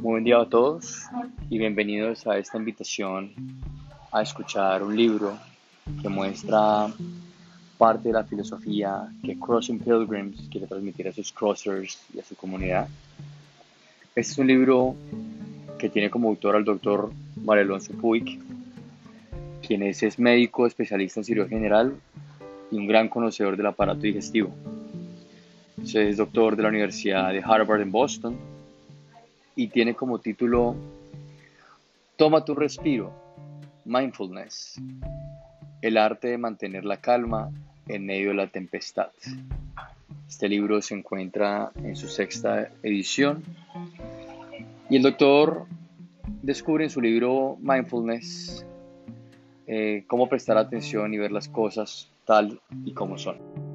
Muy buen día a todos y bienvenidos a esta invitación a escuchar un libro que muestra parte de la filosofía que Crossing Pilgrims quiere transmitir a sus crossers y a su comunidad. Este es un libro que tiene como autor al doctor Mario Alonso Puig, quien es, es médico especialista en cirugía general y un gran conocedor del aparato digestivo. Es doctor de la Universidad de Harvard en Boston y tiene como título Toma tu respiro, mindfulness, el arte de mantener la calma en medio de la tempestad. Este libro se encuentra en su sexta edición y el doctor descubre en su libro Mindfulness eh, cómo prestar atención y ver las cosas tal y como son.